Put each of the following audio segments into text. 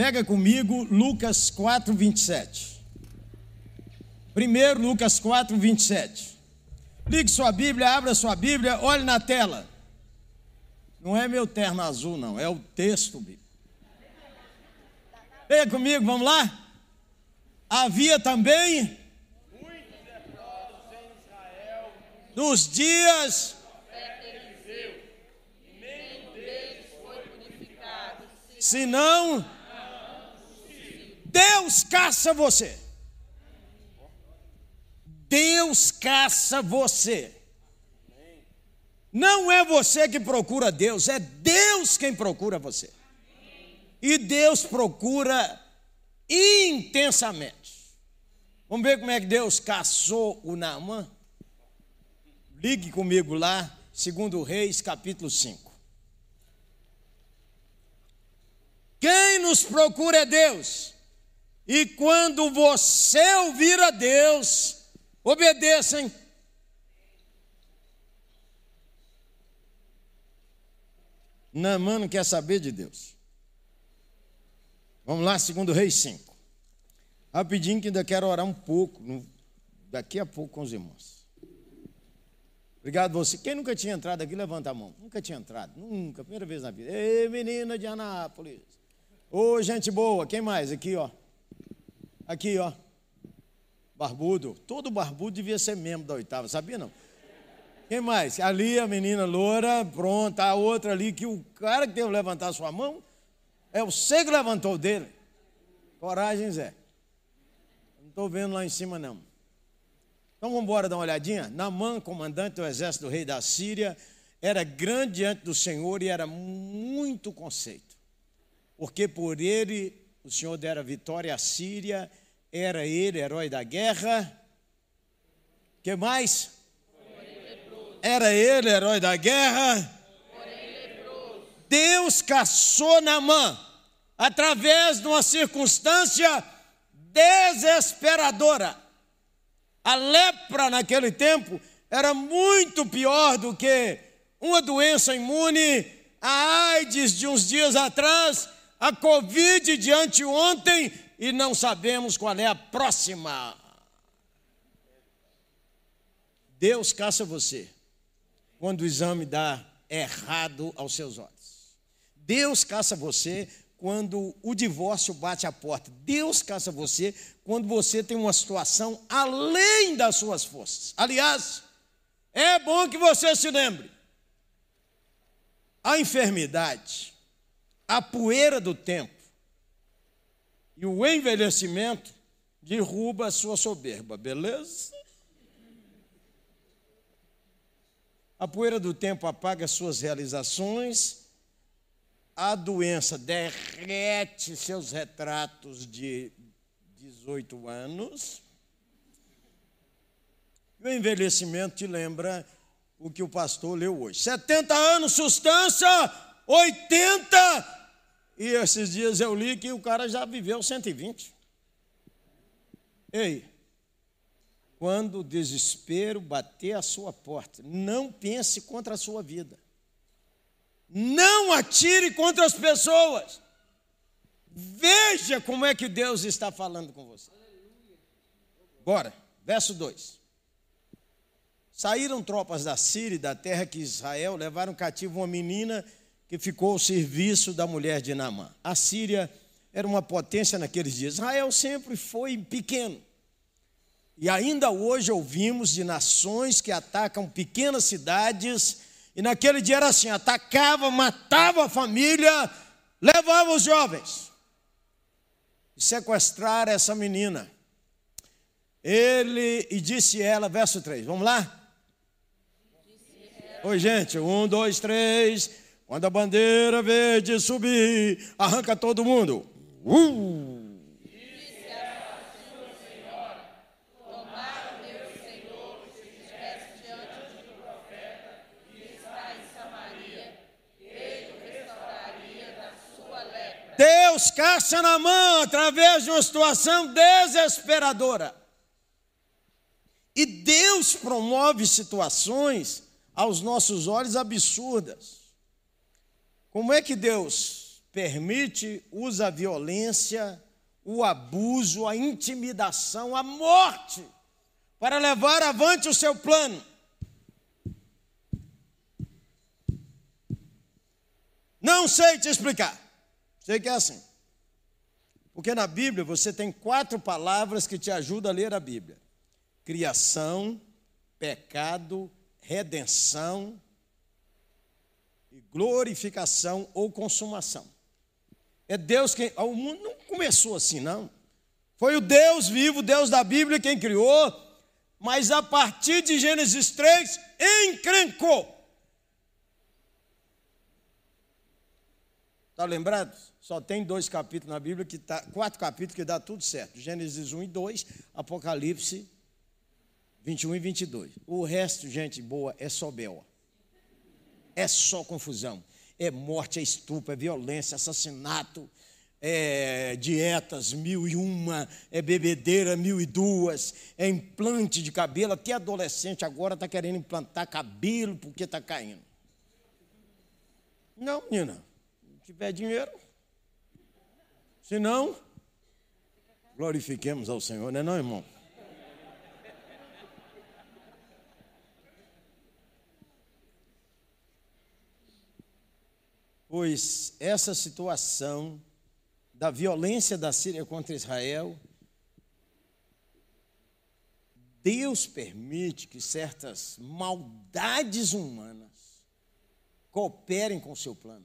Pega comigo Lucas 4, 27. Primeiro, Lucas 4, 27. Ligue sua Bíblia, abra sua Bíblia, olhe na tela. Não é meu terno azul, não, é o texto bíblico. Venha comigo, vamos lá? Havia também nos dias senão Deus caça você. Deus caça você. Não é você que procura Deus, é Deus quem procura você. E Deus procura intensamente. Vamos ver como é que Deus caçou o Naamã? Ligue comigo lá, segundo Reis, capítulo 5. Quem nos procura é Deus. E quando você ouvir a Deus, obedeça, hein? Naamã não quer saber de Deus. Vamos lá, segundo Reis 5. Rapidinho que ainda quero orar um pouco, daqui a pouco com os irmãos. Obrigado você. Quem nunca tinha entrado aqui, levanta a mão. Nunca tinha entrado, nunca, primeira vez na vida. Ei, menina de Anápolis. Ô, gente boa, quem mais? Aqui, ó. Aqui, ó. Barbudo. Todo barbudo devia ser membro da oitava, sabia não? Quem mais? Ali a menina loura, pronta, a outra ali, que o cara que que levantar sua mão, é você que levantou dele. Coragem, Zé. Não estou vendo lá em cima, não. Então vamos embora dar uma olhadinha. Namã, comandante do exército do rei da Síria, era grande diante do Senhor e era muito conceito. Porque por ele o Senhor dera vitória à Síria, era ele herói da guerra. que mais? Era ele herói da guerra. Deus caçou Naamã através de uma circunstância desesperadora. A lepra naquele tempo era muito pior do que uma doença imune, a AIDS de uns dias atrás, a Covid de anteontem e não sabemos qual é a próxima. Deus caça você quando o exame dá errado aos seus olhos. Deus caça você quando o divórcio bate a porta. Deus caça você quando você tem uma situação além das suas forças. Aliás, é bom que você se lembre. A enfermidade, a poeira do tempo e o envelhecimento derruba a sua soberba, beleza? A poeira do tempo apaga suas realizações, a doença derrete seus retratos de 18 anos, e o envelhecimento te lembra o que o pastor leu hoje. 70 anos, sustância, 80. E esses dias eu li que o cara já viveu 120. Ei, quando o desespero bater a sua porta, não pense contra a sua vida. Não atire contra as pessoas. Veja como é que Deus está falando com você. Bora, verso 2. Saíram tropas da Síria e da terra que Israel levaram cativo uma menina que ficou ao serviço da mulher de Naamã. A Síria era uma potência naqueles dias. Israel sempre foi pequeno. E ainda hoje ouvimos de nações que atacam pequenas cidades, e naquele dia era assim: atacava, matava a família, levava os jovens. E sequestraram essa menina. Ele, e disse ela, verso 3, vamos lá? Oi, gente, um, dois, três. Quando a bandeira verde subir, arranca todo mundo. Uh! Deus caça na mão através de uma situação desesperadora. E Deus promove situações aos nossos olhos absurdas. Como é que Deus permite, usa a violência, o abuso, a intimidação, a morte para levar avante o seu plano. Não sei te explicar. Sei que é assim. Porque na Bíblia você tem quatro palavras que te ajudam a ler a Bíblia: criação, pecado, redenção e glorificação ou consumação. É Deus quem. O mundo não começou assim, não. Foi o Deus vivo, Deus da Bíblia, quem criou, mas a partir de Gênesis 3, encrencou. Está lembrado? Só tem dois capítulos na Bíblia, que tá, quatro capítulos que dá tudo certo. Gênesis 1 e 2, Apocalipse 21 e 22. O resto, gente boa, é só bel. É só confusão. É morte, é estupro, é violência, assassinato, é dietas mil e uma, é bebedeira mil e duas, é implante de cabelo. Até adolescente agora está querendo implantar cabelo porque está caindo. Não, menina tiver dinheiro. Se não, glorifiquemos ao Senhor, não é não, irmão? Pois essa situação da violência da Síria contra Israel, Deus permite que certas maldades humanas cooperem com o seu plano.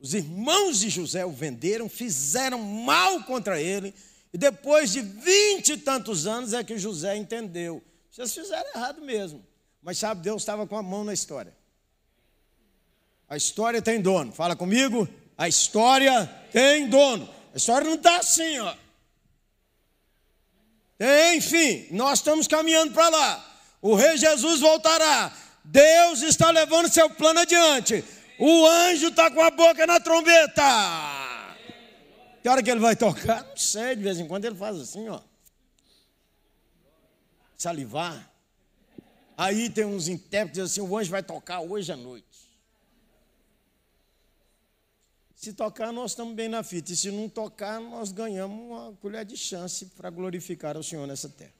Os irmãos de José o venderam, fizeram mal contra ele, e depois de vinte e tantos anos é que José entendeu. Vocês fizeram errado mesmo. Mas sabe, Deus estava com a mão na história. A história tem dono. Fala comigo. A história tem dono. A história não está assim, ó. Enfim, nós estamos caminhando para lá. O rei Jesus voltará. Deus está levando seu plano adiante. O anjo está com a boca na trombeta. Que hora que ele vai tocar? Não sei, de vez em quando ele faz assim, ó. Salivar. Aí tem uns intérpretes assim, o anjo vai tocar hoje à noite. Se tocar, nós estamos bem na fita. E se não tocar, nós ganhamos uma colher de chance para glorificar o Senhor nessa terra.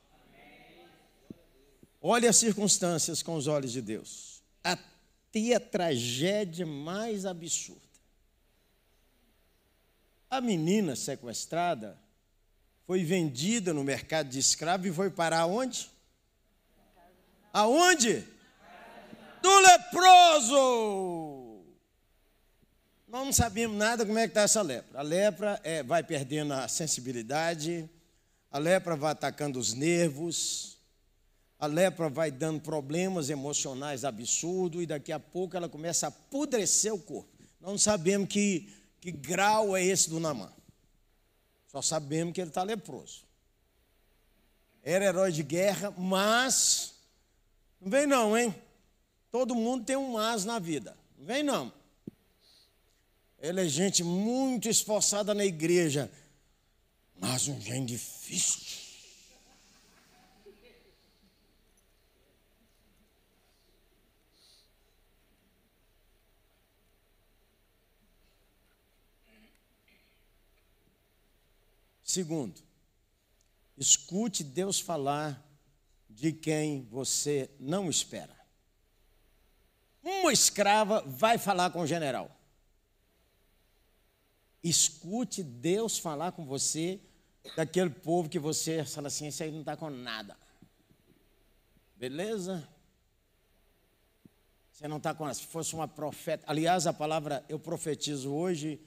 Olhe as circunstâncias com os olhos de Deus. Até a tragédia mais absurda. A menina sequestrada foi vendida no mercado de escravo e foi parar onde? Aonde? Do leproso. Nós não sabemos nada como é que está essa lepra. A lepra é, vai perdendo a sensibilidade, a lepra vai atacando os nervos, a lepra vai dando problemas emocionais absurdos e daqui a pouco ela começa a apodrecer o corpo. Nós não sabemos que, que grau é esse do Namã. Só sabemos que ele está leproso. Era herói de guerra, mas. Não vem não, hein? Todo mundo tem um mas na vida. Não vem não. Ele é gente muito esforçada na igreja, mas um gente difícil. Segundo, escute Deus falar de quem você não espera. Uma escrava vai falar com o general. Escute Deus falar com você daquele povo que você fala assim, esse aí não está com nada. Beleza? Você não está com nada. Se fosse uma profeta. Aliás, a palavra eu profetizo hoje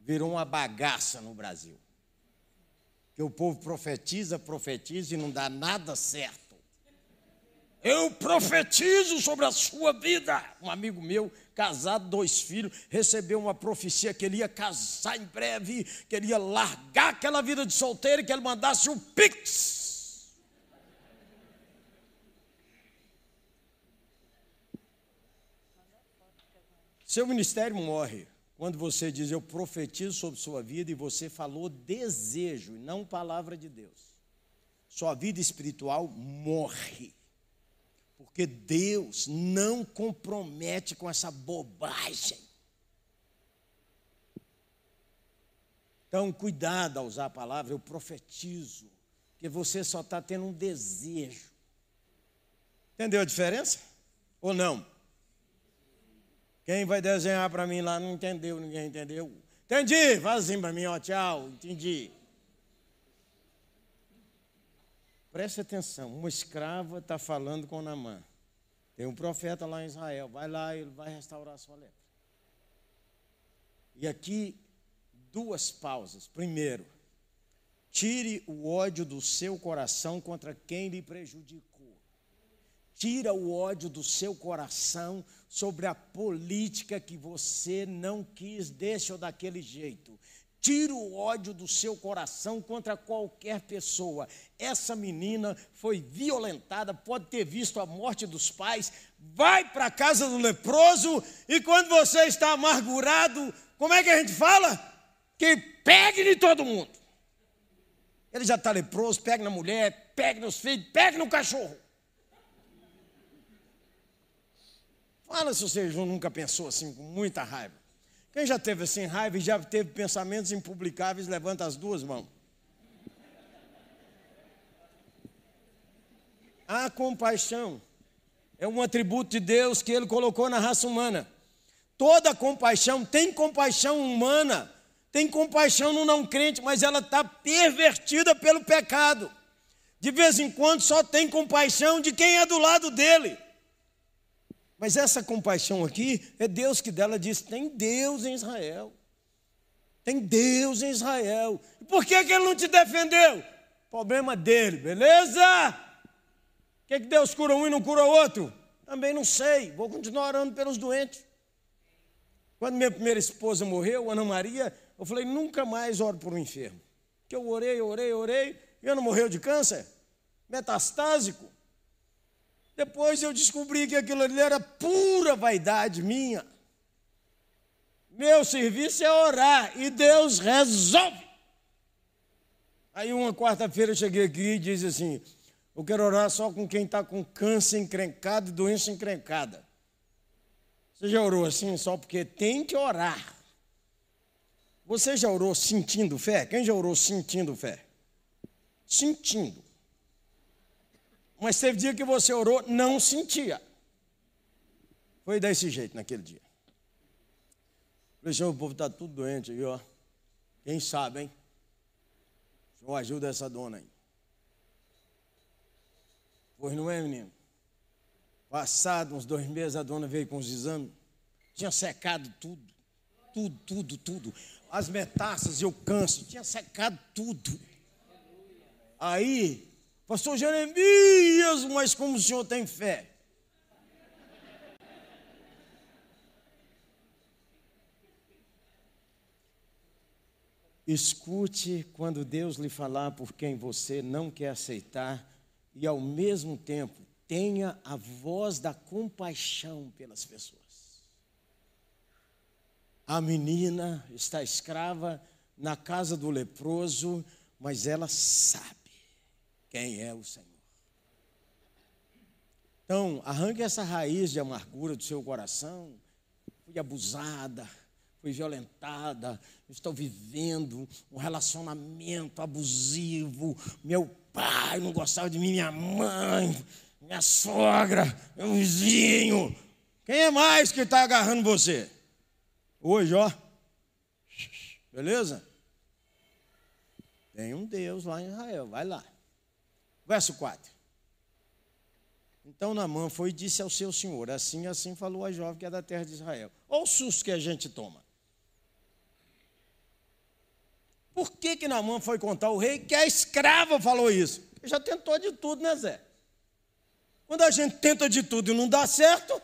virou uma bagaça no Brasil que o povo profetiza, profetiza e não dá nada certo. Eu profetizo sobre a sua vida. Um amigo meu, casado, dois filhos, recebeu uma profecia que ele ia casar em breve, que ele ia largar aquela vida de solteiro e que ele mandasse um pix. Seu ministério morre. Quando você diz eu profetizo sobre sua vida e você falou desejo e não palavra de Deus, sua vida espiritual morre. Porque Deus não compromete com essa bobagem. Então, cuidado ao usar a palavra, eu profetizo, que você só está tendo um desejo. Entendeu a diferença? Ou não? Quem vai desenhar para mim lá não entendeu, ninguém entendeu. Entendi, faz assim para mim, ó, tchau, entendi. Preste atenção, uma escrava está falando com Namã. Tem um profeta lá em Israel, vai lá, ele vai restaurar a sua lepra. E aqui, duas pausas. Primeiro, tire o ódio do seu coração contra quem lhe prejudicou. Tira o ódio do seu coração sobre a política que você não quis desse ou daquele jeito. Tira o ódio do seu coração contra qualquer pessoa. Essa menina foi violentada, pode ter visto a morte dos pais. Vai para a casa do leproso e quando você está amargurado, como é que a gente fala? Que pegue de todo mundo. Ele já está leproso, pegue na mulher, pegue nos filhos, pegue no cachorro. Fala se você nunca pensou assim, com muita raiva. Quem já teve assim raiva e já teve pensamentos impublicáveis, levanta as duas mãos. A compaixão é um atributo de Deus que Ele colocou na raça humana. Toda compaixão tem compaixão humana, tem compaixão no não crente, mas ela está pervertida pelo pecado. De vez em quando só tem compaixão de quem é do lado dele. Mas essa compaixão aqui é Deus que dela diz: tem Deus em Israel. Tem Deus em Israel. E por que, que ele não te defendeu? Problema dele, beleza? Por que, que Deus cura um e não cura outro? Também não sei. Vou continuar orando pelos doentes. Quando minha primeira esposa morreu, Ana Maria, eu falei: nunca mais oro por um enfermo. Que eu orei, orei, orei, e eu não morreu de câncer? Metastásico. Depois eu descobri que aquilo ali era pura vaidade minha. Meu serviço é orar e Deus resolve. Aí uma quarta-feira eu cheguei aqui e disse assim: Eu quero orar só com quem está com câncer encrencado e doença encrencada. Você já orou assim só porque tem que orar? Você já orou sentindo fé? Quem já orou sentindo fé? Sentindo. Mas teve dia que você orou, não sentia. Foi desse jeito naquele dia. Falei, o povo está tudo doente ó. Quem sabe, hein? Senhor ajuda essa dona aí. Pois não é, menino? Passado uns dois meses, a dona veio com os exames. Tinha secado tudo. Tudo, tudo, tudo. As metástases e o câncer. Tinha secado tudo. Aí, Pastor Jeremias, mas como o senhor tem fé? Escute quando Deus lhe falar por quem você não quer aceitar e, ao mesmo tempo, tenha a voz da compaixão pelas pessoas. A menina está escrava na casa do leproso, mas ela sabe quem é o Senhor. Então, arranque essa raiz de amargura do seu coração. Fui abusada, fui violentada, estou vivendo um relacionamento abusivo. Meu pai não gostava de mim, minha mãe, minha sogra, meu vizinho. Quem é mais que está agarrando você? Hoje, ó. Beleza? Tem um Deus lá em Israel, vai lá. Verso 4. Então Namã foi e disse ao seu senhor: Assim, assim falou a jovem que é da terra de Israel. Olha o susto que a gente toma. Por que que Namã foi contar ao rei que a escrava falou isso? Ele já tentou de tudo, né, Zé? Quando a gente tenta de tudo e não dá certo,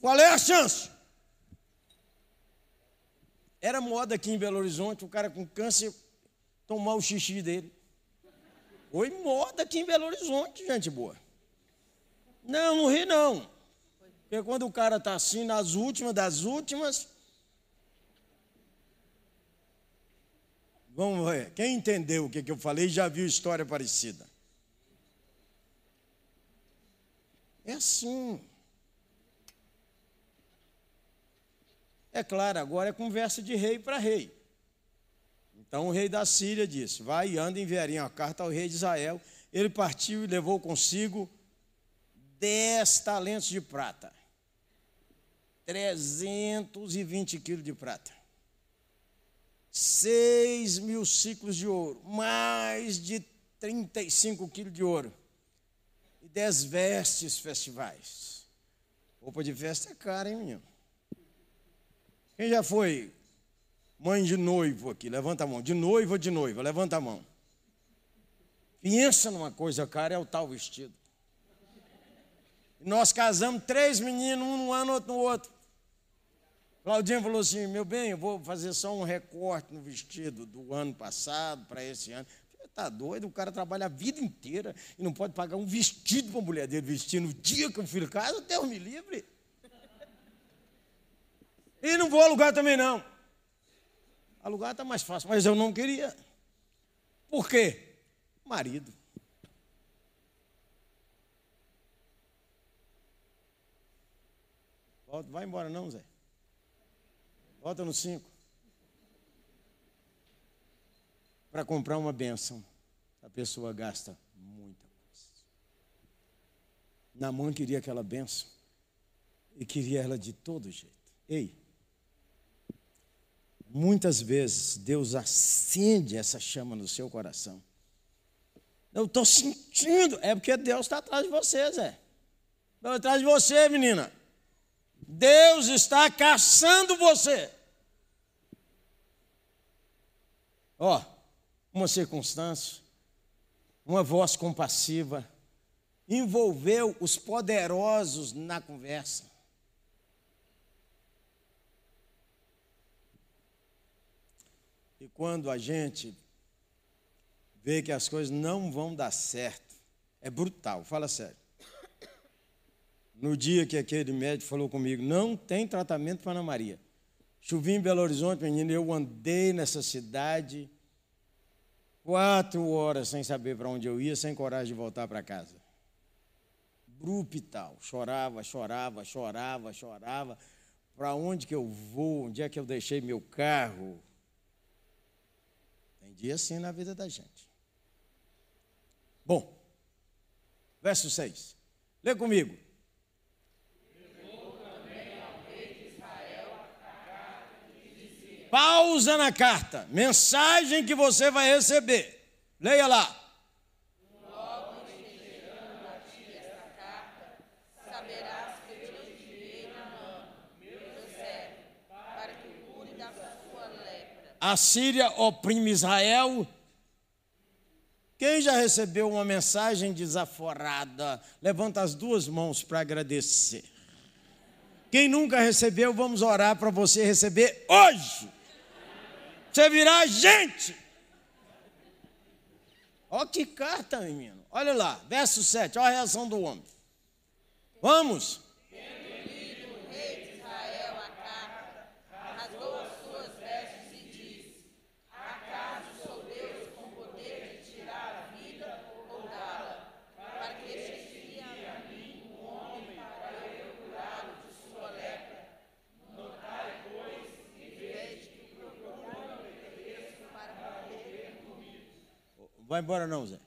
qual é a chance? Era moda aqui em Belo Horizonte, o cara com câncer tomar o xixi dele. Foi moda aqui em Belo Horizonte, gente boa. Não, não ri não. Porque quando o cara está assim, nas últimas das últimas. Vamos ver. Quem entendeu o que, que eu falei já viu história parecida. É assim. É claro, agora é conversa de rei para rei. Então o rei da Síria disse: Vai e anda enviarem a carta ao rei de Israel. Ele partiu e levou consigo dez talentos de prata, 320 quilos de prata, seis mil ciclos de ouro, mais de 35 quilos de ouro e dez vestes festivais. Roupa de festa é cara, hein, menino? Quem já foi mãe de noivo aqui? Levanta a mão. De noivo ou de noiva? Levanta a mão. Pensa numa coisa cara, é o tal vestido. Nós casamos três meninos, um no ano, outro no outro. Claudinha falou assim: meu bem, eu vou fazer só um recorte no vestido do ano passado para esse ano. Está doido, o cara trabalha a vida inteira e não pode pagar um vestido para a mulher dele vestir no dia que o filho casa, Deus me livre. E não vou alugar também não. Alugar está mais fácil, mas eu não queria. Por quê? Marido. Volta, vai embora não, Zé. Volta no 5. Para comprar uma benção, a pessoa gasta muita coisa. Namã queria aquela benção e queria ela de todo jeito. Ei, muitas vezes Deus acende essa chama no seu coração. Eu estou sentindo, é porque Deus está atrás de você, Zé. Está atrás de você, menina. Deus está caçando você. Ó, oh, uma circunstância, uma voz compassiva, envolveu os poderosos na conversa. E quando a gente vê que as coisas não vão dar certo, é brutal, fala sério. No dia que aquele médico falou comigo, não tem tratamento para Ana Maria. Chovia em Belo Horizonte, menino, eu andei nessa cidade quatro horas sem saber para onde eu ia, sem coragem de voltar para casa. Brupital, chorava, chorava, chorava, chorava. Para onde que eu vou? Onde é que eu deixei meu carro? Dia assim na vida da gente. Bom, verso 6. Lê comigo. Pausa na carta. Mensagem que você vai receber. Leia lá. A Síria oprime Israel. Quem já recebeu uma mensagem desaforada, levanta as duas mãos para agradecer. Quem nunca recebeu, vamos orar para você receber hoje você virar gente. Olha que carta, menino. Olha lá, verso 7, olha a reação do homem. Vamos. Vai embora não, Zé.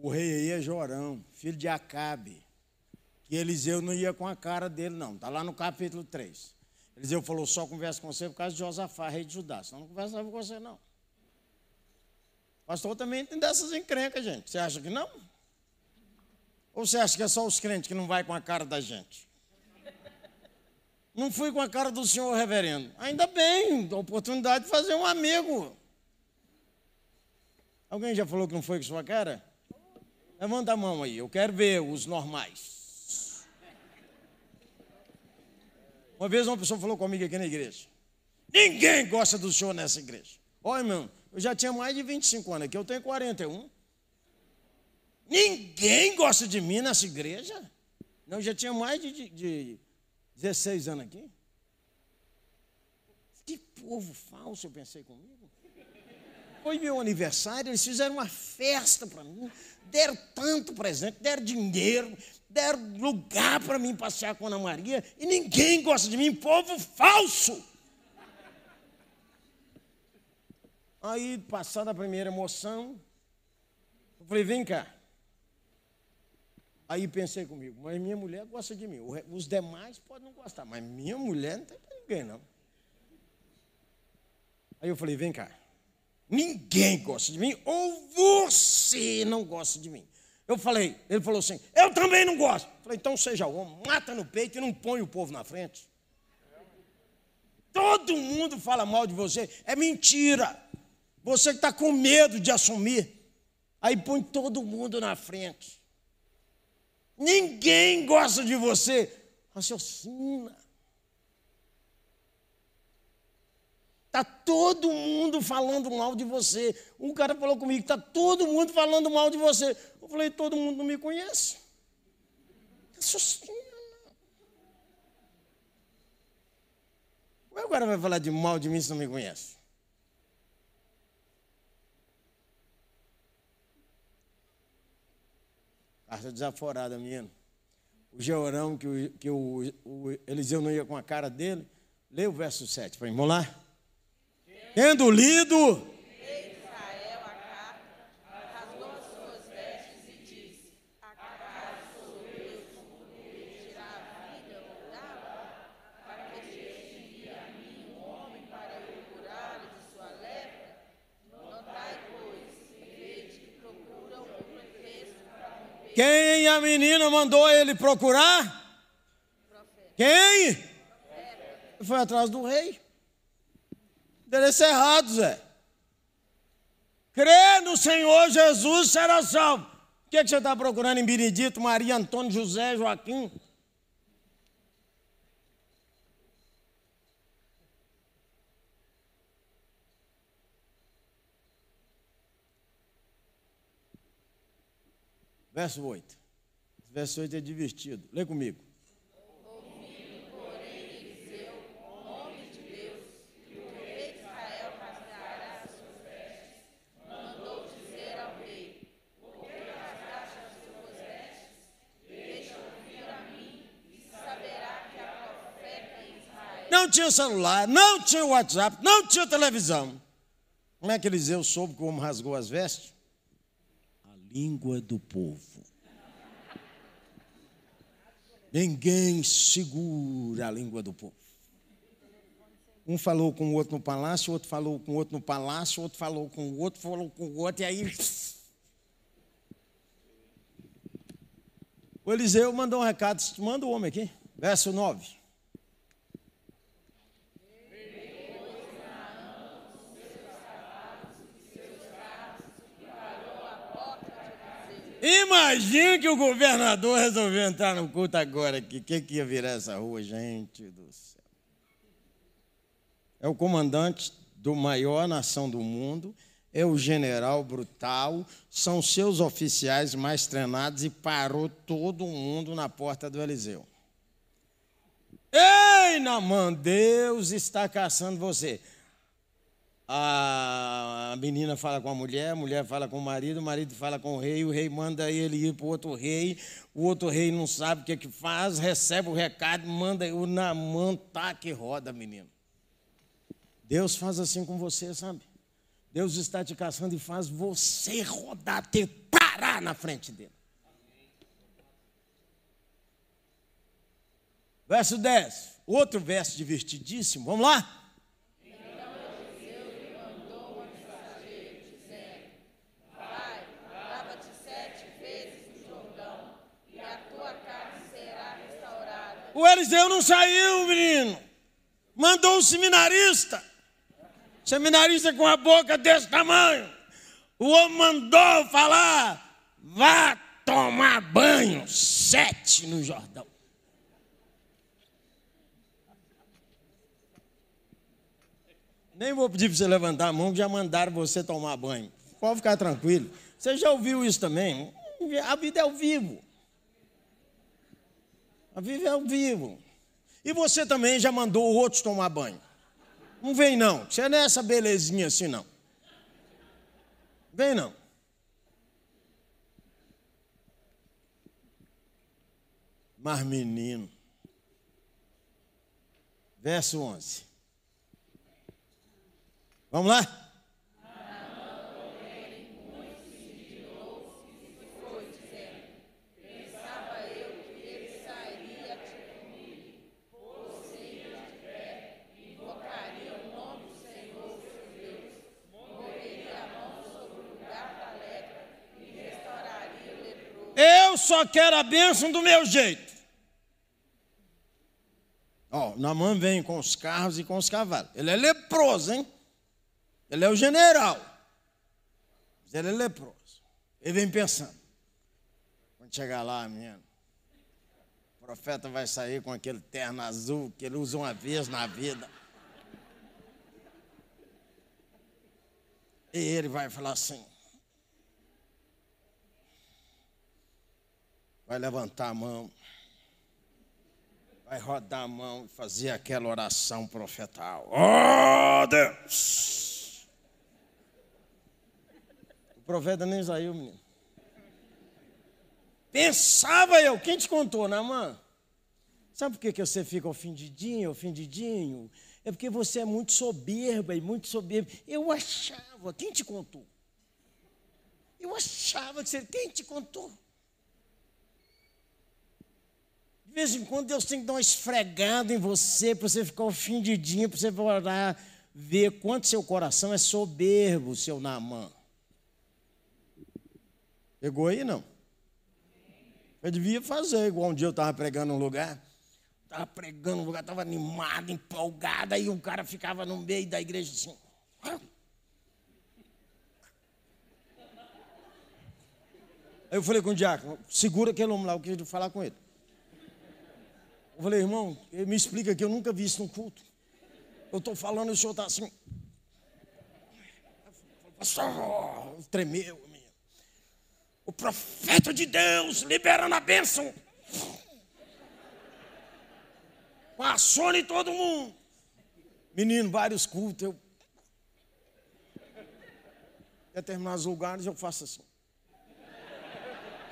O rei aí é Jorão, filho de Acabe. Que Eliseu não ia com a cara dele, não. Está lá no capítulo 3. Eliseu falou: só conversa com você por causa de Josafá, rei de Judá. Senão não conversa com você, não. Pastor também tem dessas encrencas, gente. Você acha que não? Ou você acha que é só os crentes que não vai com a cara da gente? Não fui com a cara do senhor reverendo. Ainda bem, oportunidade de fazer um amigo. Alguém já falou que não foi com sua cara? Levanta a mão aí, eu quero ver os normais. Uma vez uma pessoa falou comigo aqui na igreja. Ninguém gosta do senhor nessa igreja. Olha, irmão, eu já tinha mais de 25 anos aqui, eu tenho 41. Ninguém gosta de mim nessa igreja. Não, eu já tinha mais de, de 16 anos aqui? Que povo falso, eu pensei comigo. Foi meu aniversário, eles fizeram uma festa para mim, deram tanto presente, deram dinheiro, deram lugar para mim passear com Ana Maria, e ninguém gosta de mim, povo falso. Aí, passada a primeira emoção, eu falei, vem cá. Aí pensei comigo, mas minha mulher gosta de mim. Os demais podem não gostar, mas minha mulher não tem para ninguém, não. Aí eu falei, vem cá. Ninguém gosta de mim, ou você não gosta de mim. Eu falei, ele falou assim, eu também não gosto. Eu falei, então seja homem, mata no peito e não põe o povo na frente. Todo mundo fala mal de você, é mentira. Você que está com medo de assumir, aí põe todo mundo na frente. Ninguém gosta de você. Raciocina. Está todo mundo falando mal de você. Um cara falou comigo: está todo mundo falando mal de você. Eu falei: todo mundo não me conhece. Raciocina. Como é que o cara vai falar de mal de mim se não me conhece? Carta desaforada, menino. O Georão, que, o, que o, o Eliseu não ia com a cara dele. Lê o verso 7 para mim. Vamos lá? Tendo lido. Quem a menina mandou ele procurar? Quem? Foi atrás do rei. Endereço errado, Zé. Crê no Senhor Jesus, será salvo. O que, é que você está procurando em Benedito, Maria, Antônio, José, Joaquim? Verso 8. Verso 8 é divertido. Lê comigo. Ouvindo, porém, Eliseu, homem de Deus, que o rei de Israel rasgará as suas vestes, mandou dizer ao rei: Por que rasgaste as suas vestes? Deixa ouvir a mim e saberá que a profeta em Israel. Não tinha celular, não tinha WhatsApp, não tinha televisão. Como é que Eliseu soube como rasgou as vestes? Língua do povo. Ninguém segura a língua do povo. Um falou com o outro no palácio, outro falou com o outro no palácio, outro falou com o outro, falou com o outro, e aí. O Eliseu mandou um recado, manda o homem aqui, verso 9. Imagina que o governador resolveu entrar no culto agora. O que, que, que ia virar essa rua, gente do céu? É o comandante do maior nação do mundo, é o general brutal, são seus oficiais mais treinados e parou todo mundo na porta do Eliseu. Ei, Namã, Deus está caçando você a menina fala com a mulher, a mulher fala com o marido, o marido fala com o rei, o rei manda ele ir para o outro rei, o outro rei não sabe o que, é que faz, recebe o recado, manda o Namã tá que roda, menino. Deus faz assim com você, sabe? Deus está te caçando e faz você rodar, ter parar na frente dele. Verso 10, outro verso divertidíssimo, vamos lá? O Eliseu não saiu, menino. Mandou um seminarista. Seminarista com a boca desse tamanho. O homem mandou falar: vá tomar banho. Sete no Jordão. Nem vou pedir para você levantar a mão, que já mandaram você tomar banho. Pode ficar tranquilo. Você já ouviu isso também? A vida é ao vivo. Vive ao vivo. E você também já mandou outros tomar banho. Não vem não. Você não é essa belezinha assim não. Vem não. Mas menino. Verso 11. Vamos lá? Eu só quero a bênção do meu jeito. Ó, Namã vem com os carros e com os cavalos. Ele é leproso, hein? Ele é o general. Mas ele é leproso. Ele vem pensando. Quando chegar lá, menino, o profeta vai sair com aquele terno azul que ele usa uma vez na vida. E ele vai falar assim: vai levantar a mão, vai rodar a mão e fazer aquela oração profetal. Oh, Deus! O profeta nem saiu, menino. Pensava eu, quem te contou, Namã? Né, Sabe por que, que você fica ofendidinho, ofendidinho? É porque você é muito soberba e muito soberba. Eu achava, quem te contou? Eu achava que você. Quem te contou? De vez em quando Deus tem que dar uma esfregada em você, para você ficar ofendidinho, para você orar, ver quanto seu coração é soberbo, seu Namã. Pegou aí, não? Eu devia fazer, igual um dia eu estava pregando um lugar, estava pregando um lugar, estava animado, empolgado, aí um cara ficava no meio da igreja assim. Aí eu falei com o diácono, segura aquele homem lá, eu queria falar com ele. Eu falei, irmão, me explica que eu nunca vi isso no culto. Eu estou falando e o senhor está assim. Pastor, tremeu. O profeta de Deus liberando a bênção. Passou em todo mundo. Menino, vários cultos. Eu... Determinados lugares eu faço assim.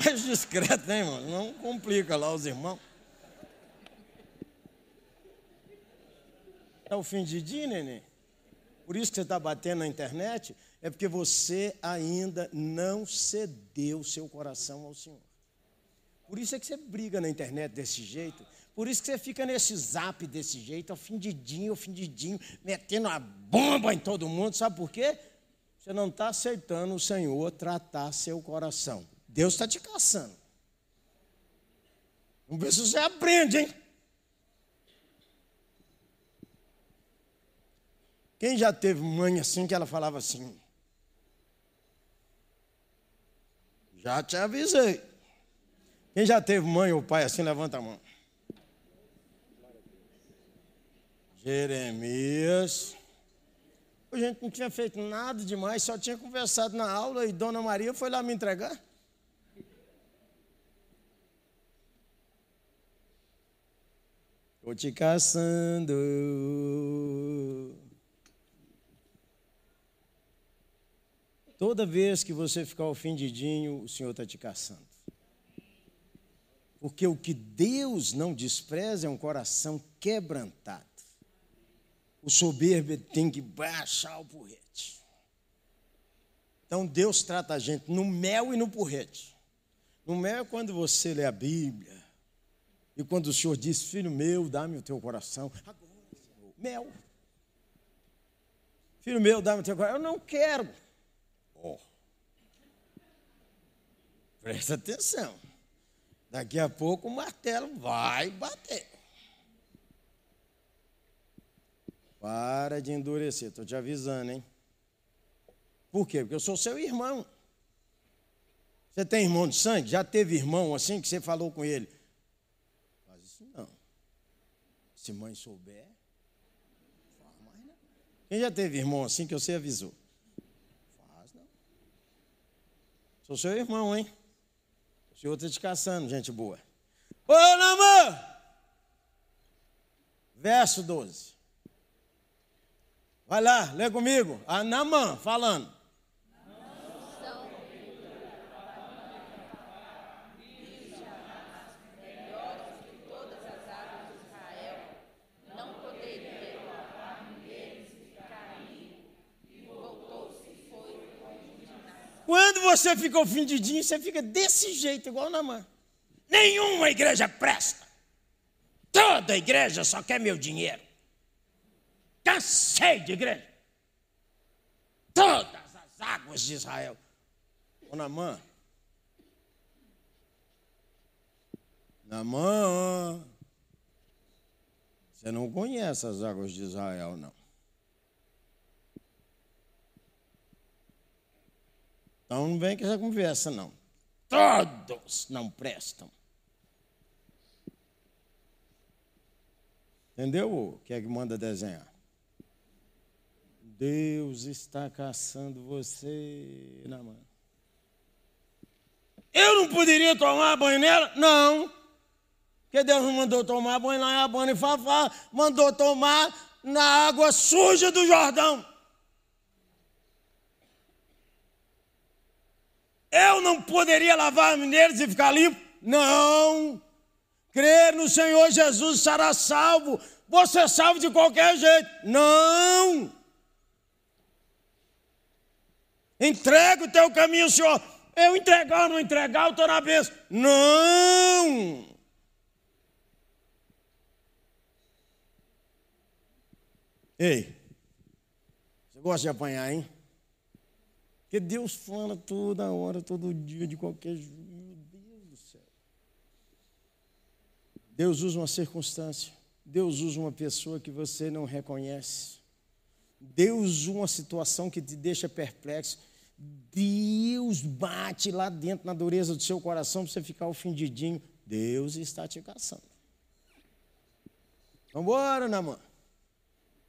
Mais discreto, né, irmão? Não complica lá os irmãos. É o fim de dia, neném? Por isso que você está batendo na internet, é porque você ainda não cedeu seu coração ao Senhor. Por isso é que você briga na internet desse jeito. Por isso que você fica nesse zap desse jeito, ofendidinho, ofendidinho, metendo a bomba em todo mundo. Sabe por quê? Você não está aceitando o Senhor tratar seu coração. Deus está te caçando. Vamos ver se você aprende, hein? Quem já teve mãe assim que ela falava assim? Já te avisei. Quem já teve mãe ou pai assim, levanta a mão. Jeremias. A gente não tinha feito nada demais, só tinha conversado na aula e Dona Maria foi lá me entregar. Estou te caçando. Toda vez que você ficar ofendidinho, o Senhor está te caçando. Porque o que Deus não despreza é um coração quebrantado. O soberbo tem que baixar o porrete. Então Deus trata a gente no mel e no porrete. No mel é quando você lê a Bíblia. E quando o Senhor diz, filho meu, dá-me o teu coração. Agora, Senhor, mel. Filho meu, dá-me o teu coração. Eu não quero. Oh. Presta atenção. Daqui a pouco o martelo vai bater. Para de endurecer, estou te avisando, hein? Por quê? Porque eu sou seu irmão. Você tem irmão de sangue? Já teve irmão assim que você falou com ele? Faz isso não. Se mãe souber, faz mais não. Quem já teve irmão assim que você avisou? Sou seu irmão, hein? O senhor está te caçando, gente boa. Ô, Namã! Verso 12. Vai lá, lê comigo. A Namã falando. Quando você fica ofendidinho, você fica desse jeito, igual na mão. Nenhuma igreja presta. Toda igreja só quer meu dinheiro. Cansei de igreja. Todas as águas de Israel. Ô Namã. Namã. Você não conhece as águas de Israel, não. Então não vem com essa conversa, não. Todos não prestam. Entendeu o que é que manda desenhar? Deus está caçando você na mão. Eu não poderia tomar banho nela? Não. Porque Deus não mandou tomar banho em Abana e Fafá, mandou tomar na água suja do Jordão. Eu não poderia lavar mineiros e ficar limpo? Não. Crer no Senhor Jesus será salvo. Você é salvo de qualquer jeito? Não. Entrega o teu caminho Senhor. Eu entregar ou não entregar, eu estou na bênção. Não. Ei, você gosta de apanhar, hein? Porque Deus fala toda hora, todo dia, de qualquer jeito. Meu Deus do céu. Deus usa uma circunstância. Deus usa uma pessoa que você não reconhece. Deus usa uma situação que te deixa perplexo. Deus bate lá dentro na dureza do seu coração para você ficar ofendidinho. Deus está te caçando. Vamos embora, Namã.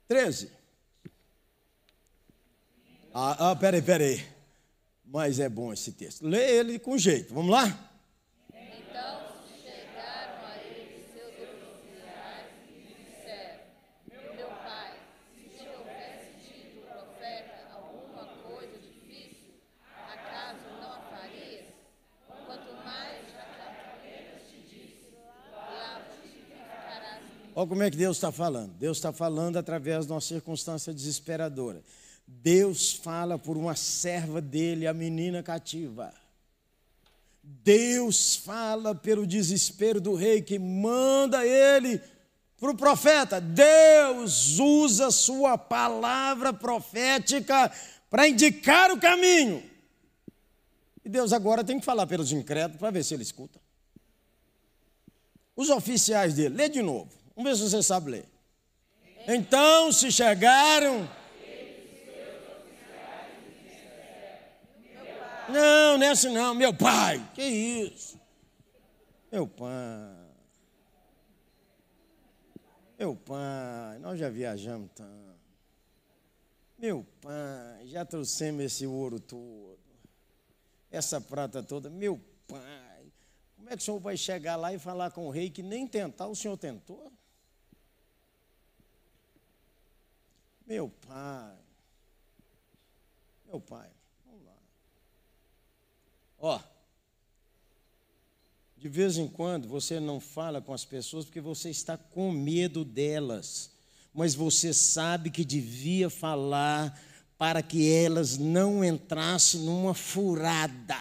13. Ah, ah, peraí, peraí. Mas é bom esse texto. Lê ele com jeito. Vamos lá? Então chegaram a ele seus oficiais e disseram: Meu pai, se te houvesse dito profeta alguma coisa difícil, acaso não a farias? Quanto mais já que te disse, e ficarás. Olha como é que Deus está falando. Deus está falando através de uma circunstância desesperadora. Deus fala por uma serva dele, a menina cativa. Deus fala pelo desespero do rei que manda ele para o profeta. Deus usa sua palavra profética para indicar o caminho. E Deus agora tem que falar pelos incrédulos para ver se ele escuta. Os oficiais dele, lê de novo. Vamos ver se você sabe ler. Então se chegaram Não, não é assim não, meu pai. Que isso? Meu pai. Meu pai, nós já viajamos tanto. Meu pai, já trouxemos esse ouro todo. Essa prata toda. Meu pai, como é que o senhor vai chegar lá e falar com o rei que nem tentar o senhor tentou? Meu pai. Meu pai. Ó, de vez em quando você não fala com as pessoas porque você está com medo delas, mas você sabe que devia falar para que elas não entrassem numa furada.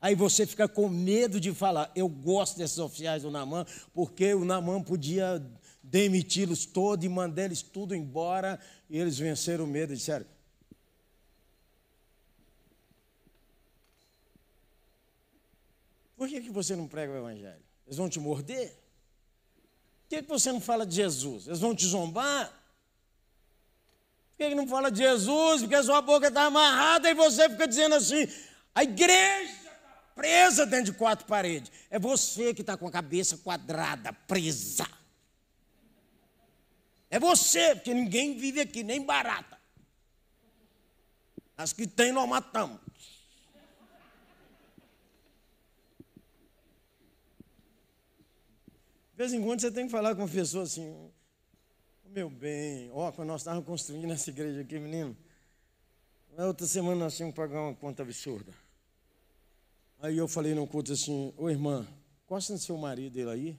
Aí você fica com medo de falar. Eu gosto desses oficiais do Namã, porque o Namã podia demiti-los todos e mandar eles tudo embora, e eles venceram o medo e disseram: Por que, que você não prega o Evangelho? Eles vão te morder? Por que, que você não fala de Jesus? Eles vão te zombar? Por que, que não fala de Jesus? Porque a sua boca está amarrada e você fica dizendo assim: a igreja está presa dentro de quatro paredes. É você que está com a cabeça quadrada, presa. É você, porque ninguém vive aqui, nem barata. As que tem, nós matamos. De vez em quando você tem que falar com uma pessoa assim, meu bem, ó, quando nós estávamos construindo essa igreja aqui, menino, na outra semana nós tínhamos que pagar uma conta absurda. Aí eu falei no culto assim, ô irmã, gosta do seu marido ele aí?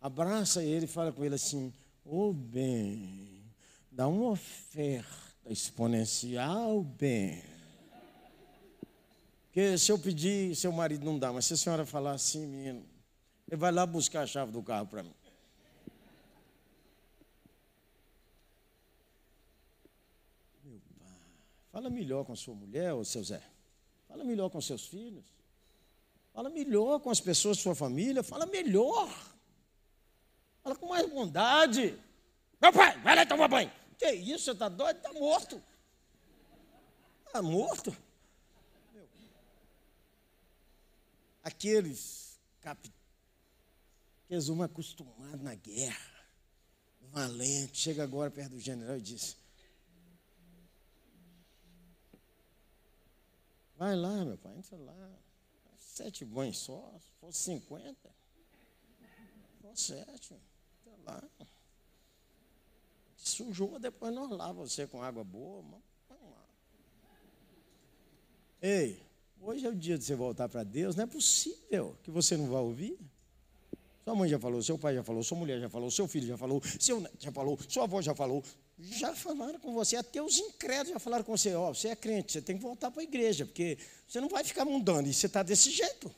Abraça ele e fala com ele assim, ô bem, dá uma oferta exponencial, bem. Porque se eu pedir, seu marido não dá, mas se a senhora falar assim, menino, ele vai lá buscar a chave do carro para mim. Meu pai, fala melhor com sua mulher, ô seu Zé. Fala melhor com seus filhos. Fala melhor com as pessoas da sua família. Fala melhor. Fala com mais bondade. Meu pai, vai lá tomar banho. Que isso, você está doido? Está morto. Está morto. Aqueles capitães, aqueles homens acostumados na guerra, valente, chega agora perto do general e diz: Vai lá, meu pai, entra lá. Sete banhos só, se fosse cinquenta. Fosse sete, entra lá. Sujou, depois nós lavamos você com água boa. Vamos lá. Ei, hoje é o dia de você voltar para Deus. Não é possível que você não vá ouvir. Sua mãe já falou, seu pai já falou, sua mulher já falou, seu filho já falou, seu neto já falou, sua avó já falou. Já falaram com você, até os incrédulos já falaram com você, ó, oh, você é crente, você tem que voltar para a igreja, porque você não vai ficar mudando, e você está desse jeito.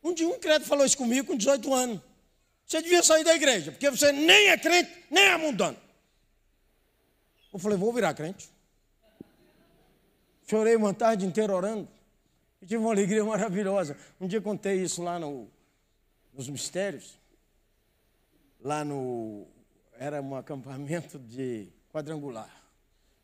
Um dia um incrédulo falou isso comigo com 18 anos. Você devia sair da igreja, porque você nem é crente, nem é mundano. Eu falei, vou virar crente. Chorei uma tarde inteira orando. E tive uma alegria maravilhosa. Um dia contei isso lá no, nos mistérios. Lá no. Era um acampamento de quadrangular.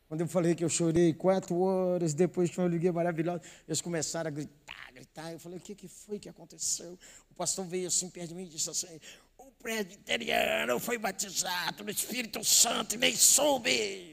Quando eu falei que eu chorei quatro horas, depois tinha uma alegria maravilhosa, eles começaram a gritar, gritar. Eu falei, o que, que foi que aconteceu? O pastor veio assim perto de mim e disse assim: o presbiteriano foi batizado no Espírito Santo e nem soube.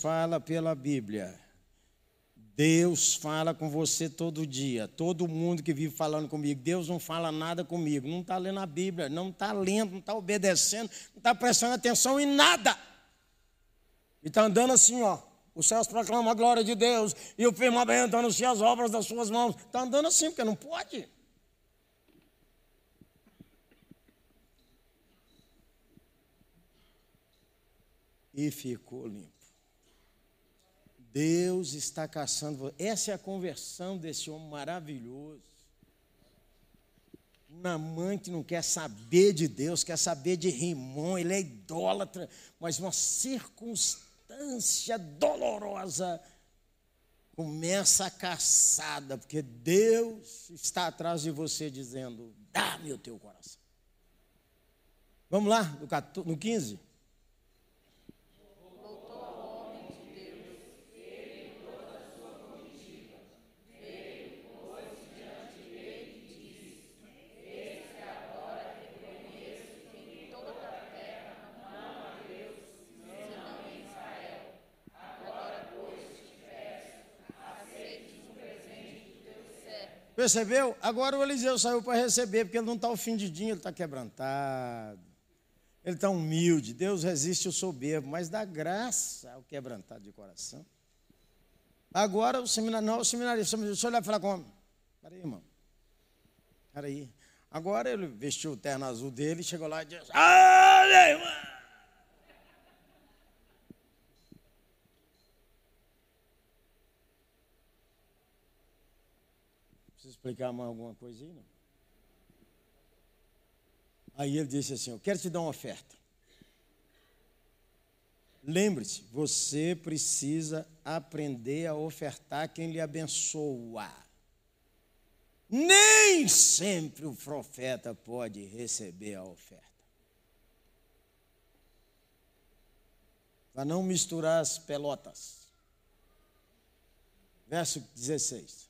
fala pela Bíblia. Deus fala com você todo dia. Todo mundo que vive falando comigo, Deus não fala nada comigo. Não está lendo a Bíblia, não está lendo, não está obedecendo, não está prestando atenção em nada. E está andando assim, ó. Os céus proclamam a glória de Deus e o firmamento anuncia as obras das suas mãos. Está andando assim, porque não pode. e ficou limpo. Deus está caçando. Essa é a conversão desse homem maravilhoso. Uma mãe que não quer saber de Deus, quer saber de Rimon, ele é idólatra, mas uma circunstância dolorosa começa a caçada, porque Deus está atrás de você dizendo: dá-me o teu coração. Vamos lá, no 15. Percebeu? Agora o Eliseu saiu para receber, porque ele não está dia, ele está quebrantado. Ele está humilde. Deus resiste o soberbo, mas dá graça ao quebrantado de coração. Agora o seminário, não, o seminarista, eu olhar e falar com o homem. Peraí, irmão. Peraí. Agora ele vestiu o terno azul dele, chegou lá e disse: Olha, irmão! Explicar mais alguma coisinha? Não? Aí ele disse assim: Eu quero te dar uma oferta. Lembre-se, você precisa aprender a ofertar quem lhe abençoa. Nem sempre o profeta pode receber a oferta. Para não misturar as pelotas. Verso 16.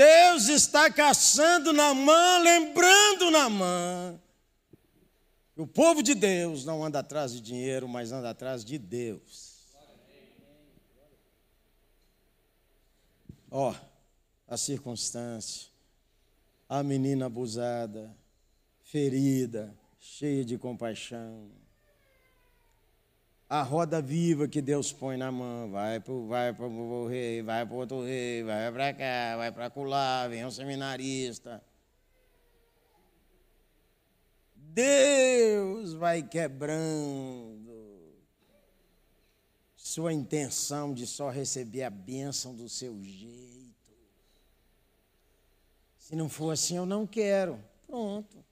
Deus está caçando na mão, lembrando na mão. O povo de Deus não anda atrás de dinheiro, mas anda atrás de Deus. Ó, oh, a circunstância, a menina abusada, ferida, cheia de compaixão. A roda viva que Deus põe na mão, vai para vai o rei, vai para outro rei, vai para cá, vai para colar, vem um seminarista. Deus vai quebrando sua intenção de só receber a bênção do seu jeito. Se não for assim, eu não quero. Pronto.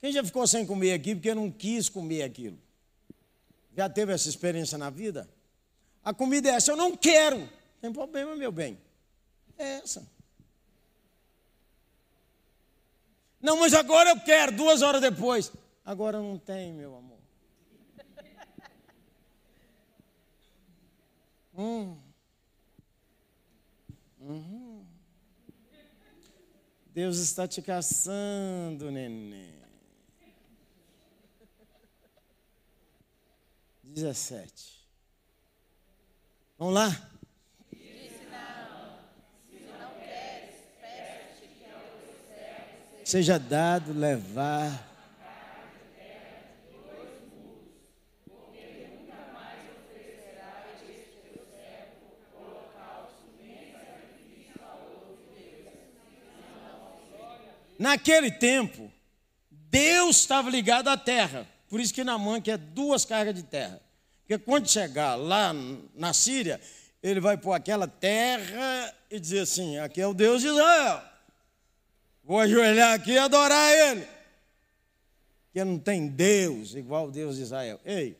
Quem já ficou sem comer aqui porque não quis comer aquilo? Já teve essa experiência na vida? A comida é essa, eu não quero. Tem problema, meu bem. É essa. Não, mas agora eu quero, duas horas depois. Agora não tem, meu amor. Hum. Uhum. Deus está te caçando, neném. 17. Vamos lá? seja dado levar. Naquele tempo, Deus estava ligado à terra. Por isso que na mão que é duas cargas de terra. Porque quando chegar lá na Síria, ele vai pôr aquela terra e dizer assim: aqui é o Deus de Israel. Vou ajoelhar aqui e adorar Ele. Porque não tem Deus igual o Deus de Israel. Ei,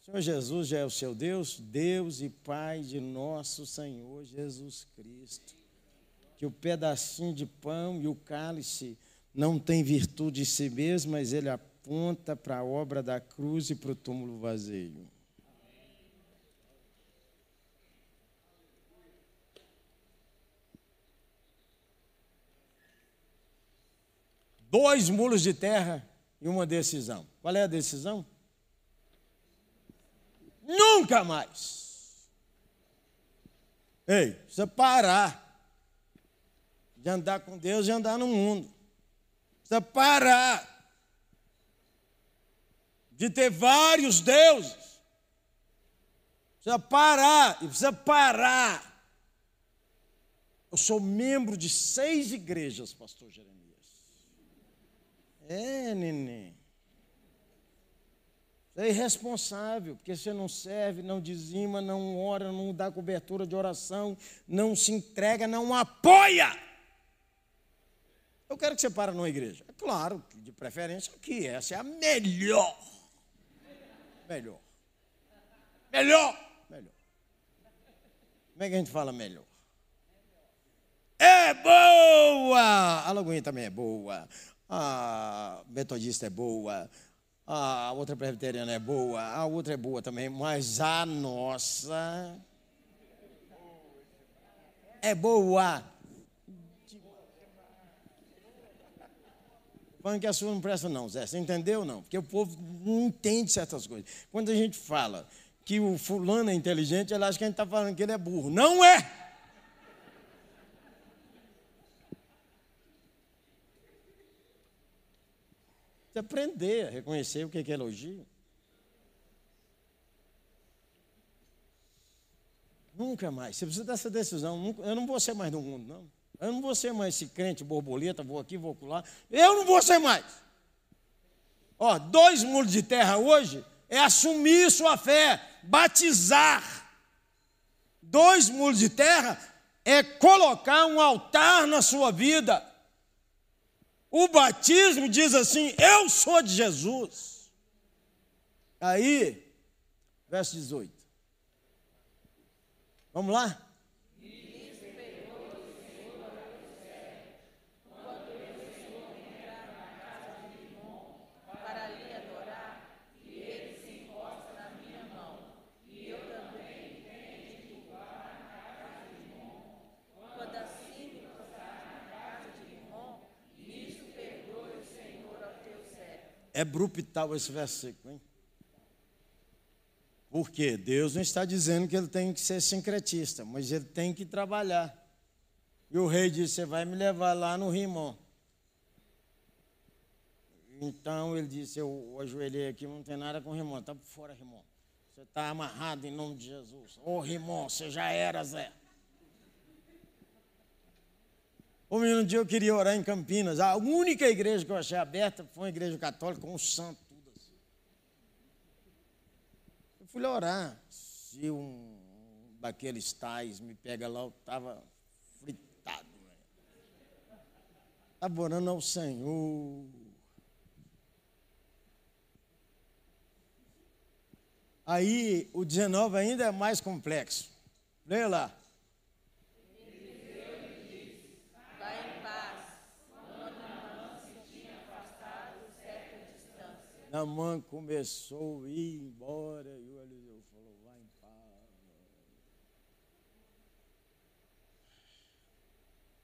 Senhor Jesus já é o seu Deus, Deus e Pai de nosso Senhor Jesus Cristo. Que o pedacinho de pão e o cálice não tem virtude em si mesmo, mas ele aponta para a obra da cruz e para o túmulo vazio. dois mulos de terra e uma decisão. Qual é a decisão? Nunca mais. Ei, precisa parar de andar com Deus e andar no mundo. Precisa parar de ter vários deuses. Precisa parar e precisa parar. Eu sou membro de seis igrejas, pastor Jeremias. É, neném. Você é irresponsável, porque você não serve, não dizima, não ora, não dá cobertura de oração, não se entrega, não apoia. Eu quero que você pare numa igreja. É claro, de preferência que essa é a melhor. Melhor. Melhor. Melhor. Como é que a gente fala melhor? É boa! A Lagoinha também é boa a metodista é boa, a outra presbiteriana é boa, a outra é boa também, mas a nossa é boa. Falando que a sua não presta, não, Zé. Você entendeu não? Porque o povo não entende certas coisas. Quando a gente fala que o fulano é inteligente, ela acha que a gente está falando que ele é burro. Não é! Você aprender a reconhecer o que é elogio. Nunca mais. Você precisa dessa decisão. Eu não vou ser mais do mundo, não. Eu não vou ser mais esse crente borboleta, vou aqui, vou lá. Eu não vou ser mais. Ó, dois muros de terra hoje é assumir sua fé, batizar. Dois muros de terra é colocar um altar na sua vida. O batismo diz assim: Eu sou de Jesus. Aí, verso 18. Vamos lá? É brutal esse versículo, hein? Porque Deus não está dizendo que ele tem que ser sincretista, mas ele tem que trabalhar. E o rei disse: Você vai me levar lá no Rimon. Então ele disse: Eu ajoelhei aqui, não tem nada com o Rimon. Está por fora, Rimon. Você está amarrado em nome de Jesus. Ô Rimon, você já era, Zé. Um dia eu queria orar em Campinas. A única igreja que eu achei aberta foi uma igreja católica com um santo, tudo assim. Eu fui lá orar. Se um daqueles tais me pega lá, eu estava fritado. Estava né? orando ao Senhor. Aí o 19 ainda é mais complexo. Leia lá. Namã começou a ir embora e o Eliseu falou: vai em paz.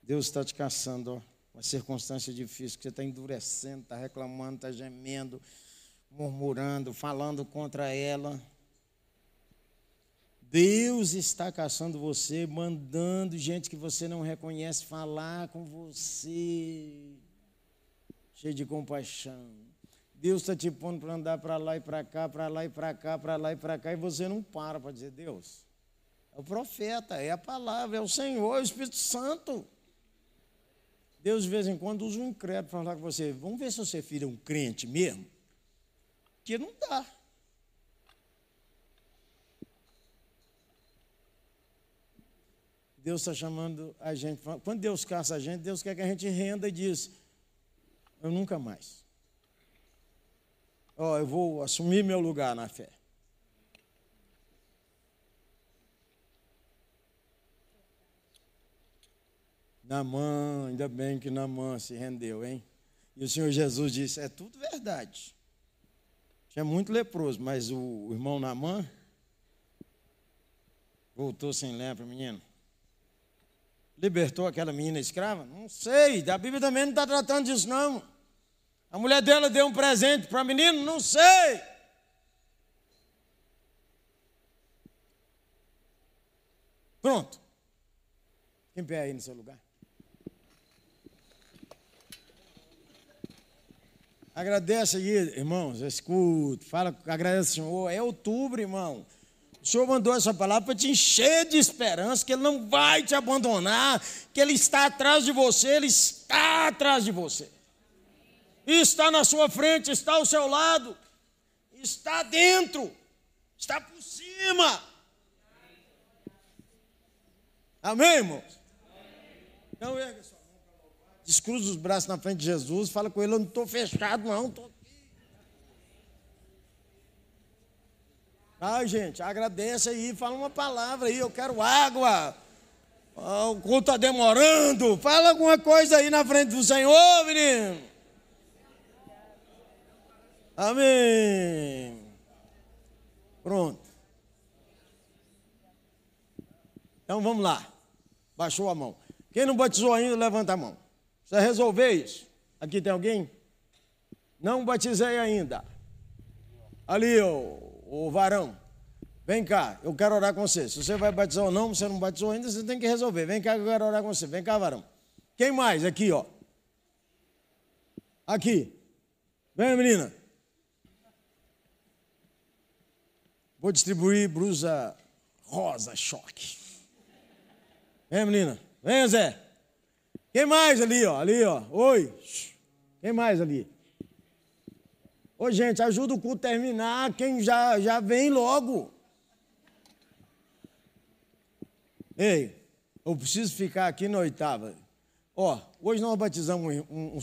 Deus está te caçando, ó. Uma circunstância difícil, que você está endurecendo, está reclamando, está gemendo, murmurando, falando contra ela. Deus está caçando você, mandando gente que você não reconhece falar com você, cheio de compaixão. Deus está te pondo para andar para lá e para cá, para lá e para cá, para lá e para cá, e você não para para dizer, Deus, é o profeta, é a palavra, é o Senhor, é o Espírito Santo. Deus, de vez em quando, usa um incrédulo para falar com você. Vamos ver se você filho é um crente mesmo. Porque não dá. Deus está chamando a gente. Quando Deus caça a gente, Deus quer que a gente renda e diz: Eu nunca mais ó, eu vou assumir meu lugar na fé. Namã, ainda bem que Namã se rendeu, hein? E o Senhor Jesus disse: é tudo verdade. Tinha muito leproso, mas o irmão Namã voltou sem lepra, menino. Libertou aquela menina escrava? Não sei, a Bíblia também não está tratando disso, não. A mulher dela deu um presente para menino? Não sei. Pronto. Quem pé aí no seu lugar? Agradece aí, irmãos, escuta, fala, agradece Senhor. É outubro, irmão. O Senhor mandou essa palavra para te encher de esperança, que Ele não vai te abandonar, que Ele está atrás de você, Ele está atrás de você está na sua frente, está ao seu lado, está dentro, está por cima. Amém, irmãos? Então, erga sua mão Descruza os braços na frente de Jesus, fala com ele: Eu não estou fechado, não, estou aqui. Ai, gente, agradece aí, fala uma palavra aí, eu quero água. Oh, o culto está demorando. Fala alguma coisa aí na frente do Senhor, menino. Amém. Pronto. Então vamos lá. Baixou a mão. Quem não batizou ainda, levanta a mão. Você resolver isso? Aqui tem alguém? Não batizei ainda. Ali, o, o varão. Vem cá, eu quero orar com você. Se você vai batizar ou não, você não batizou ainda, você tem que resolver. Vem cá que eu quero orar com você. Vem cá, varão. Quem mais? Aqui, ó. Aqui. Vem, menina. Vou distribuir blusa rosa, choque. Vem, menina. Vem, Zé. Quem mais ali, ó? Ali, ó. Oi. Quem mais ali? Ô, gente, ajuda o culto terminar. Quem já, já vem logo. Ei, eu preciso ficar aqui na oitava. Ó, hoje nós batizamos um, um,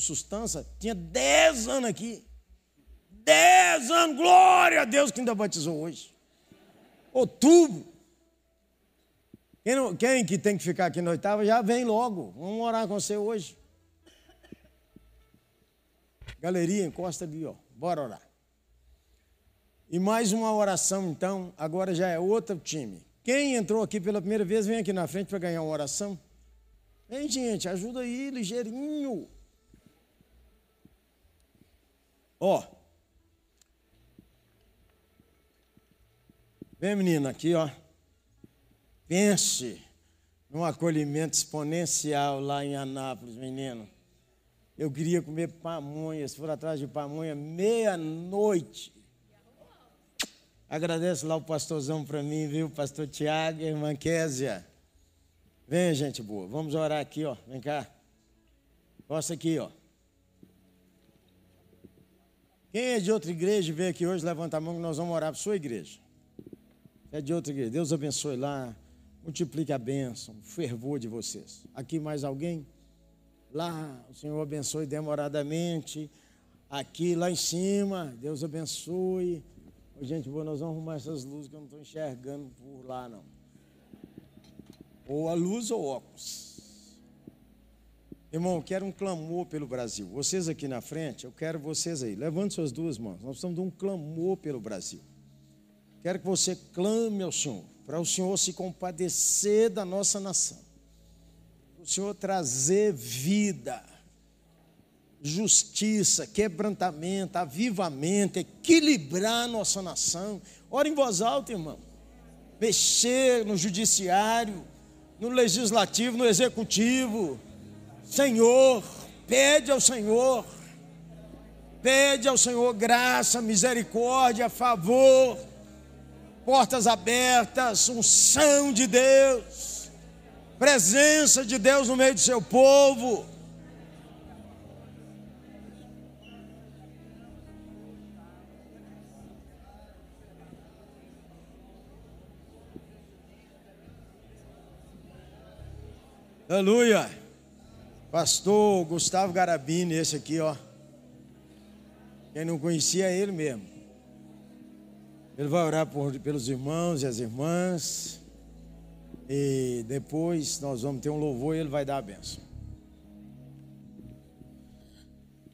tinha dez anos aqui. Dez anos, glória a Deus que ainda batizou hoje outubro. Quem, não, quem que tem que ficar aqui na oitava já vem logo. Vamos orar com você hoje. Galeria, encosta ali, ó. Bora orar. E mais uma oração, então. Agora já é outro time. Quem entrou aqui pela primeira vez, vem aqui na frente para ganhar uma oração. Vem, gente, ajuda aí, ligeirinho. Ó, Vem, menina, aqui, ó. Pense num acolhimento exponencial lá em Anápolis, menino. Eu queria comer pamonha, se for atrás de pamonha, meia-noite. Agradeço lá o pastorzão para mim, viu? Pastor Tiago e irmã Késia. Vem, gente boa. Vamos orar aqui, ó. Vem cá. Posta aqui, ó. Quem é de outra igreja e veio aqui hoje, levanta a mão que nós vamos orar para sua igreja. É de outra igreja. Deus abençoe lá. Multiplique a bênção, o fervor de vocês. Aqui mais alguém? Lá, o Senhor abençoe demoradamente. Aqui, lá em cima, Deus abençoe. Gente, boa, nós vamos arrumar essas luzes que eu não estou enxergando por lá, não. Ou a luz ou óculos. Irmão, eu quero um clamor pelo Brasil. Vocês aqui na frente, eu quero vocês aí. Levante suas duas mãos. Nós precisamos de um clamor pelo Brasil. Quero que você clame ao Senhor, para o Senhor se compadecer da nossa nação. O Senhor trazer vida, justiça, quebrantamento, avivamento, equilibrar a nossa nação. Ora em voz alta, irmão. Mexer no judiciário, no legislativo, no executivo Senhor, pede ao Senhor, pede ao Senhor graça, misericórdia, favor, portas abertas, unção de Deus, presença de Deus no meio do seu povo. Aleluia. Pastor Gustavo Garabini, esse aqui, ó. Quem não conhecia é ele mesmo. Ele vai orar por, pelos irmãos e as irmãs. E depois nós vamos ter um louvor e ele vai dar a benção.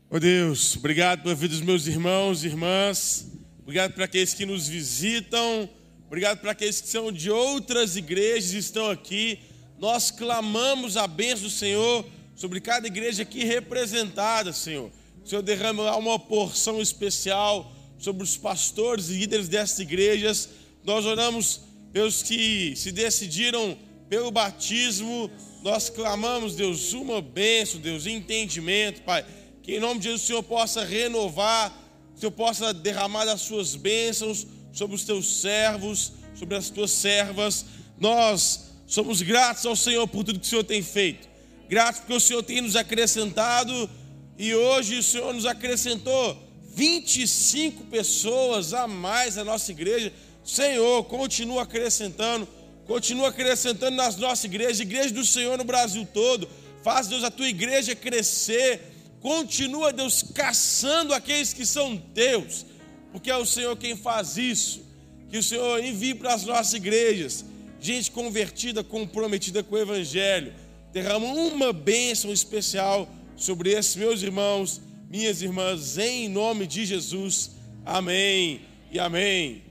Oh Deus, obrigado pela vida dos meus irmãos e irmãs. Obrigado para aqueles que nos visitam. Obrigado para aqueles que são de outras igrejas e estão aqui. Nós clamamos a bênção do Senhor sobre cada igreja aqui representada, Senhor. O Senhor derrama uma porção especial sobre os pastores e líderes dessas igrejas. Nós oramos pelos que se decidiram pelo batismo. Nós clamamos, Deus, uma bênção, Deus, entendimento, Pai. Que em nome de Jesus o Senhor possa renovar, o Senhor possa derramar as suas bênçãos sobre os teus servos, sobre as tuas servas. Nós somos gratos ao Senhor por tudo que o Senhor tem feito. Gratos porque o Senhor tem nos acrescentado e hoje o Senhor nos acrescentou 25 pessoas a mais na nossa igreja. Senhor, continua acrescentando, continua acrescentando nas nossas igrejas, igreja do Senhor no Brasil todo. Faz, Deus, a tua igreja crescer. Continua, Deus, caçando aqueles que são teus, porque é o Senhor quem faz isso. Que o Senhor envie para as nossas igrejas gente convertida, comprometida com o Evangelho derrama uma bênção especial sobre esses meus irmãos, minhas irmãs, em nome de Jesus. Amém e amém.